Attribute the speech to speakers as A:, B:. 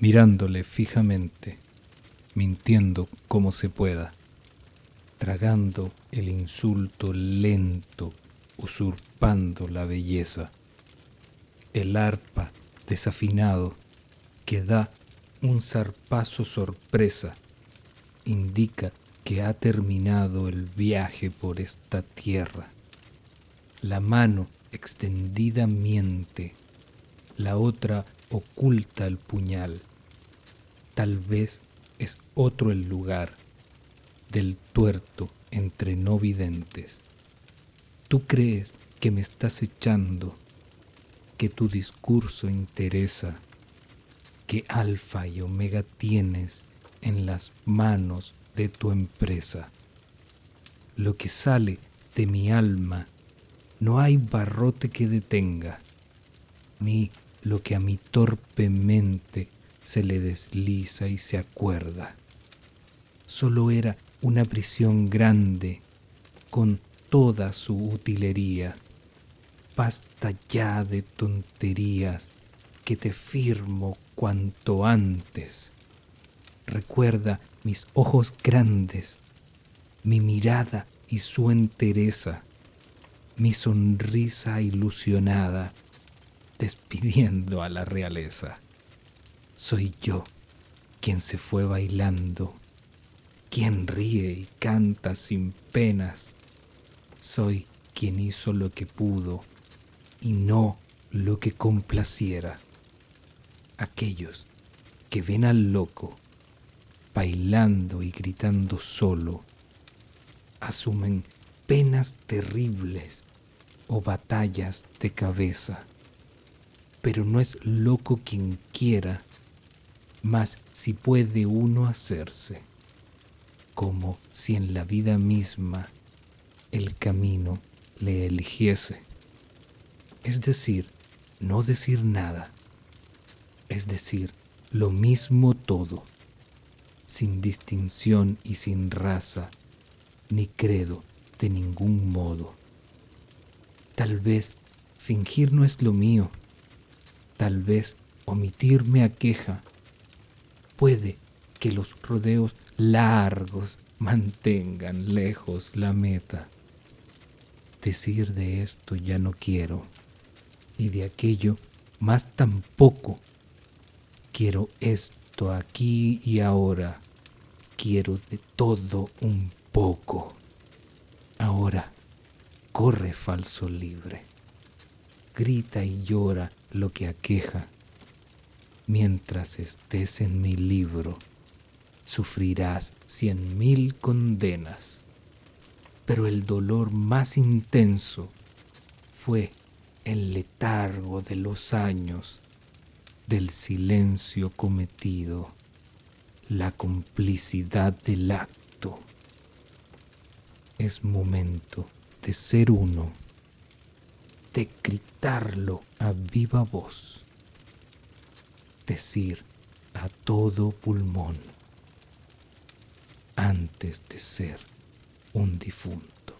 A: mirándole fijamente, mintiendo como se pueda, tragando el insulto lento, usurpando la belleza, el arpa desafinado que da un zarpazo sorpresa, indica que ha terminado el viaje por esta tierra. La mano extendida miente, la otra oculta el puñal. Tal vez es otro el lugar del tuerto entre no videntes. Tú crees que me estás echando, que tu discurso interesa, que alfa y omega tienes en las manos de tu empresa. Lo que sale de mi alma no hay barrote que detenga, ni lo que a mi torpe mente se le desliza y se acuerda. Solo era una prisión grande con toda su utilería. Basta ya de tonterías que te firmo cuanto antes. Recuerda mis ojos grandes, mi mirada y su entereza mi sonrisa ilusionada, despidiendo a la realeza. Soy yo quien se fue bailando, quien ríe y canta sin penas. Soy quien hizo lo que pudo y no lo que complaciera. Aquellos que ven al loco bailando y gritando solo, asumen penas terribles o batallas de cabeza. Pero no es loco quien quiera, mas si puede uno hacerse, como si en la vida misma el camino le eligiese. Es decir, no decir nada, es decir, lo mismo todo, sin distinción y sin raza, ni credo de ningún modo. Tal vez fingir no es lo mío. Tal vez omitirme aqueja. Puede que los rodeos largos mantengan lejos la meta. Decir de esto ya no quiero y de aquello más tampoco. Quiero esto aquí y ahora. Quiero de todo un poco. Ahora corre falso libre, grita y llora lo que aqueja. Mientras estés en mi libro, sufrirás cien mil condenas, pero el dolor más intenso fue el letargo de los años, del silencio cometido, la complicidad del acto. Es momento de ser uno, de gritarlo a viva voz, decir a todo pulmón antes de ser un difunto.